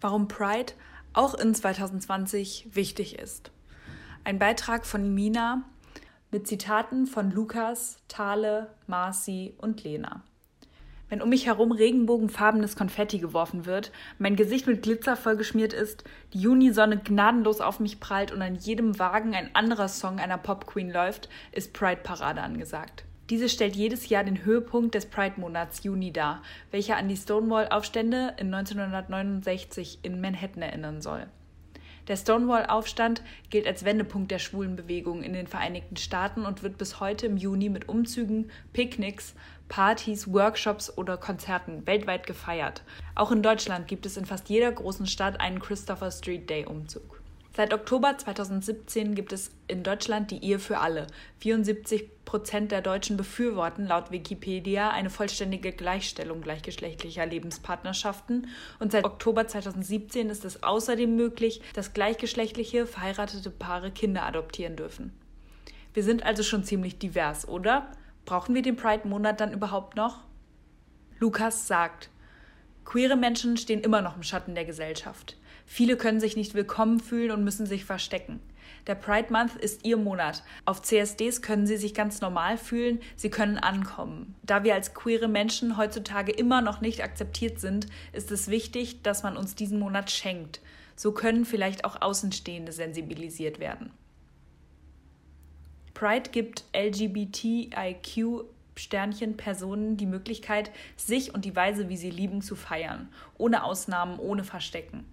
Warum Pride auch in 2020 wichtig ist. Ein Beitrag von Mina mit Zitaten von Lukas, Thale, Marci und Lena. Wenn um mich herum regenbogenfarbenes Konfetti geworfen wird, mein Gesicht mit Glitzer vollgeschmiert ist, die Junisonne gnadenlos auf mich prallt und an jedem Wagen ein anderer Song einer Popqueen läuft, ist Pride Parade angesagt. Diese stellt jedes Jahr den Höhepunkt des Pride-Monats Juni dar, welcher an die Stonewall-Aufstände in 1969 in Manhattan erinnern soll. Der Stonewall-Aufstand gilt als Wendepunkt der Schwulenbewegung in den Vereinigten Staaten und wird bis heute im Juni mit Umzügen, Picknicks, Partys, Workshops oder Konzerten weltweit gefeiert. Auch in Deutschland gibt es in fast jeder großen Stadt einen Christopher Street Day Umzug. Seit Oktober 2017 gibt es in Deutschland die Ehe für alle. 74 Prozent der Deutschen befürworten laut Wikipedia eine vollständige Gleichstellung gleichgeschlechtlicher Lebenspartnerschaften. Und seit Oktober 2017 ist es außerdem möglich, dass gleichgeschlechtliche verheiratete Paare Kinder adoptieren dürfen. Wir sind also schon ziemlich divers, oder? Brauchen wir den Pride-Monat dann überhaupt noch? Lukas sagt, queere Menschen stehen immer noch im Schatten der Gesellschaft. Viele können sich nicht willkommen fühlen und müssen sich verstecken. Der Pride Month ist ihr Monat. Auf CSDs können sie sich ganz normal fühlen, sie können ankommen. Da wir als queere Menschen heutzutage immer noch nicht akzeptiert sind, ist es wichtig, dass man uns diesen Monat schenkt. So können vielleicht auch Außenstehende sensibilisiert werden. Pride gibt LGBTIQ Sternchen Personen die Möglichkeit, sich und die Weise, wie sie lieben, zu feiern. Ohne Ausnahmen, ohne Verstecken.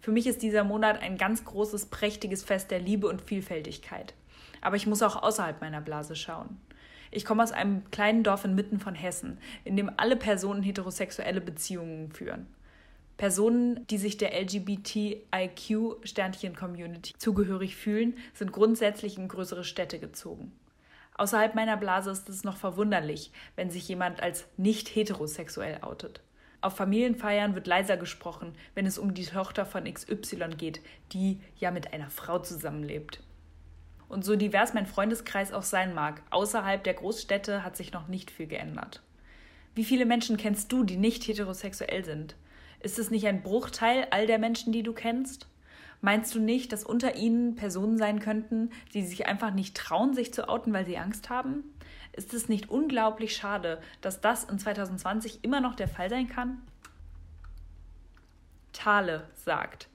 Für mich ist dieser Monat ein ganz großes, prächtiges Fest der Liebe und Vielfältigkeit. Aber ich muss auch außerhalb meiner Blase schauen. Ich komme aus einem kleinen Dorf inmitten von Hessen, in dem alle Personen heterosexuelle Beziehungen führen. Personen, die sich der LGBTIQ-Sternchen-Community zugehörig fühlen, sind grundsätzlich in größere Städte gezogen. Außerhalb meiner Blase ist es noch verwunderlich, wenn sich jemand als nicht heterosexuell outet. Auf Familienfeiern wird leiser gesprochen, wenn es um die Tochter von XY geht, die ja mit einer Frau zusammenlebt. Und so divers mein Freundeskreis auch sein mag, außerhalb der Großstädte hat sich noch nicht viel geändert. Wie viele Menschen kennst du, die nicht heterosexuell sind? Ist es nicht ein Bruchteil all der Menschen, die du kennst? Meinst du nicht, dass unter ihnen Personen sein könnten, die sich einfach nicht trauen, sich zu outen, weil sie Angst haben? Ist es nicht unglaublich schade, dass das in 2020 immer noch der Fall sein kann? Thale sagt,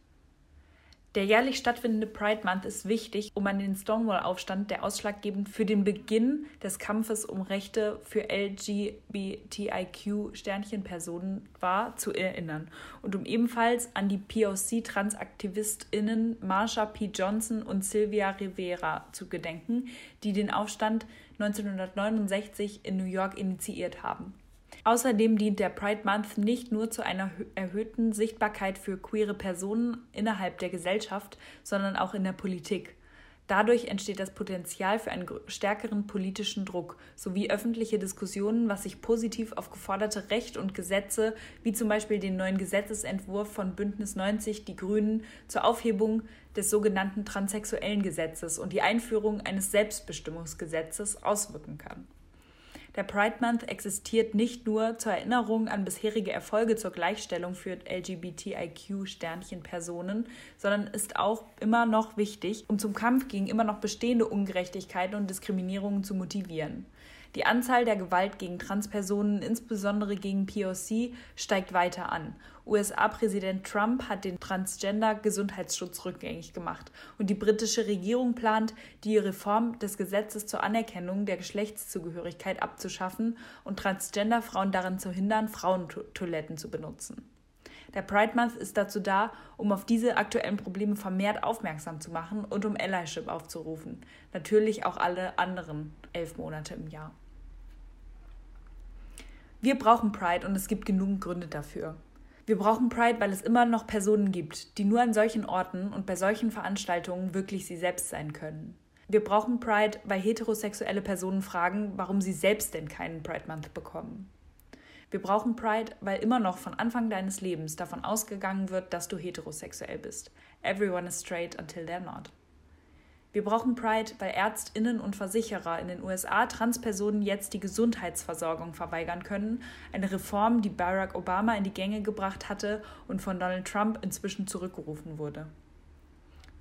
der jährlich stattfindende Pride Month ist wichtig, um an den Stonewall-Aufstand, der ausschlaggebend für den Beginn des Kampfes um Rechte für LGBTIQ-Sternchen-Personen war, zu erinnern und um ebenfalls an die POC-TransaktivistInnen Marsha P. Johnson und Sylvia Rivera zu gedenken, die den Aufstand 1969 in New York initiiert haben. Außerdem dient der Pride Month nicht nur zu einer erhöhten Sichtbarkeit für queere Personen innerhalb der Gesellschaft, sondern auch in der Politik. Dadurch entsteht das Potenzial für einen stärkeren politischen Druck sowie öffentliche Diskussionen, was sich positiv auf geforderte Recht und Gesetze, wie zum Beispiel den neuen Gesetzesentwurf von Bündnis 90 Die Grünen zur Aufhebung des sogenannten transsexuellen Gesetzes und die Einführung eines Selbstbestimmungsgesetzes auswirken kann. Der Pride Month existiert nicht nur zur Erinnerung an bisherige Erfolge zur Gleichstellung für LGBTIQ-Sternchen-Personen, sondern ist auch immer noch wichtig, um zum Kampf gegen immer noch bestehende Ungerechtigkeiten und Diskriminierungen zu motivieren. Die Anzahl der Gewalt gegen Transpersonen, insbesondere gegen POC, steigt weiter an. USA-Präsident Trump hat den Transgender-Gesundheitsschutz rückgängig gemacht und die britische Regierung plant, die Reform des Gesetzes zur Anerkennung der Geschlechtszugehörigkeit abzuschaffen und Transgender-Frauen daran zu hindern, Frauentoiletten zu benutzen. Der Pride Month ist dazu da, um auf diese aktuellen Probleme vermehrt aufmerksam zu machen und um Allyship aufzurufen. Natürlich auch alle anderen elf Monate im Jahr. Wir brauchen Pride und es gibt genug Gründe dafür. Wir brauchen Pride, weil es immer noch Personen gibt, die nur an solchen Orten und bei solchen Veranstaltungen wirklich sie selbst sein können. Wir brauchen Pride, weil heterosexuelle Personen fragen, warum sie selbst denn keinen Pride Month bekommen. Wir brauchen Pride, weil immer noch von Anfang deines Lebens davon ausgegangen wird, dass du heterosexuell bist. Everyone is straight until they're not. Wir brauchen Pride, weil Ärztinnen und Versicherer in den USA Transpersonen jetzt die Gesundheitsversorgung verweigern können, eine Reform, die Barack Obama in die Gänge gebracht hatte und von Donald Trump inzwischen zurückgerufen wurde.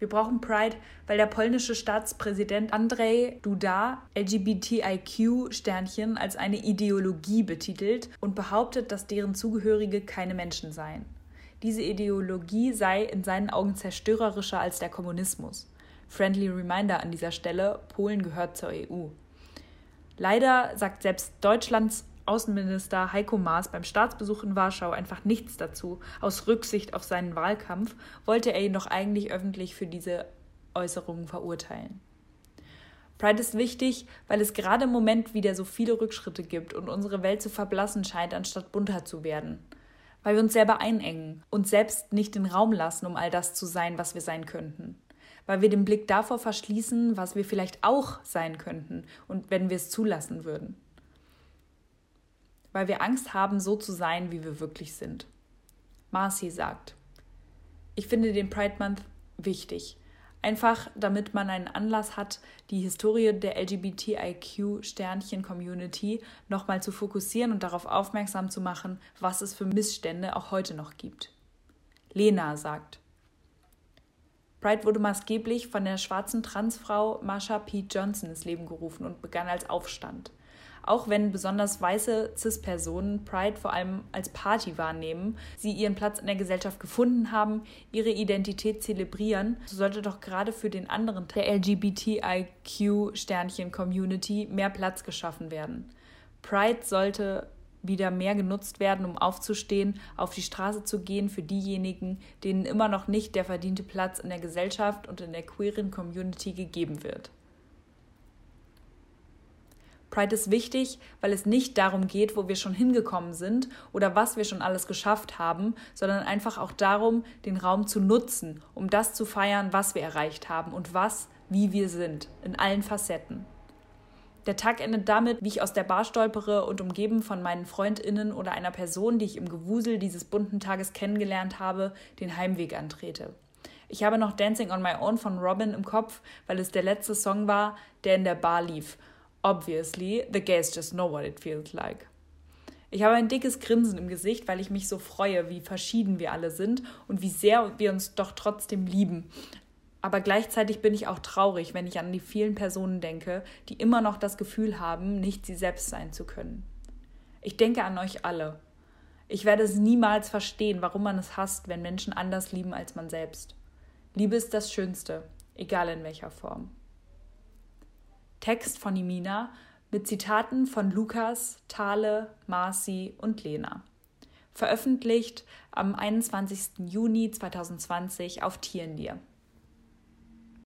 Wir brauchen Pride, weil der polnische Staatspräsident Andrzej Duda LGBTIQ-Sternchen als eine Ideologie betitelt und behauptet, dass deren Zugehörige keine Menschen seien. Diese Ideologie sei in seinen Augen zerstörerischer als der Kommunismus. Friendly Reminder an dieser Stelle, Polen gehört zur EU. Leider sagt selbst Deutschlands Außenminister Heiko Maas beim Staatsbesuch in Warschau einfach nichts dazu. Aus Rücksicht auf seinen Wahlkampf wollte er ihn doch eigentlich öffentlich für diese Äußerungen verurteilen. Pride ist wichtig, weil es gerade im Moment wieder so viele Rückschritte gibt und unsere Welt zu verblassen scheint, anstatt bunter zu werden. Weil wir uns selber einengen und selbst nicht den Raum lassen, um all das zu sein, was wir sein könnten weil wir den Blick davor verschließen, was wir vielleicht auch sein könnten und wenn wir es zulassen würden. Weil wir Angst haben, so zu sein, wie wir wirklich sind. Marcy sagt, ich finde den Pride Month wichtig. Einfach damit man einen Anlass hat, die Historie der LGBTIQ-Sternchen-Community nochmal zu fokussieren und darauf aufmerksam zu machen, was es für Missstände auch heute noch gibt. Lena sagt, Pride wurde maßgeblich von der schwarzen Transfrau Marsha P. Johnson ins Leben gerufen und begann als Aufstand. Auch wenn besonders weiße CIS-Personen Pride vor allem als Party wahrnehmen, sie ihren Platz in der Gesellschaft gefunden haben, ihre Identität zelebrieren, so sollte doch gerade für den anderen Teil der LGBTIQ-Sternchen-Community mehr Platz geschaffen werden. Pride sollte wieder mehr genutzt werden, um aufzustehen, auf die Straße zu gehen für diejenigen, denen immer noch nicht der verdiente Platz in der Gesellschaft und in der queeren Community gegeben wird. Pride ist wichtig, weil es nicht darum geht, wo wir schon hingekommen sind oder was wir schon alles geschafft haben, sondern einfach auch darum, den Raum zu nutzen, um das zu feiern, was wir erreicht haben und was, wie wir sind, in allen Facetten. Der Tag endet damit, wie ich aus der Bar stolpere und umgeben von meinen Freundinnen oder einer Person, die ich im Gewusel dieses bunten Tages kennengelernt habe, den Heimweg antrete. Ich habe noch Dancing on My Own von Robin im Kopf, weil es der letzte Song war, der in der Bar lief. Obviously, the gays just know what it feels like. Ich habe ein dickes Grinsen im Gesicht, weil ich mich so freue, wie verschieden wir alle sind und wie sehr wir uns doch trotzdem lieben. Aber gleichzeitig bin ich auch traurig, wenn ich an die vielen Personen denke, die immer noch das Gefühl haben, nicht sie selbst sein zu können. Ich denke an euch alle. Ich werde es niemals verstehen, warum man es hasst, wenn Menschen anders lieben als man selbst. Liebe ist das Schönste, egal in welcher Form. Text von Imina mit Zitaten von Lukas, Thale, Marci und Lena. Veröffentlicht am 21. Juni 2020 auf Tierendir.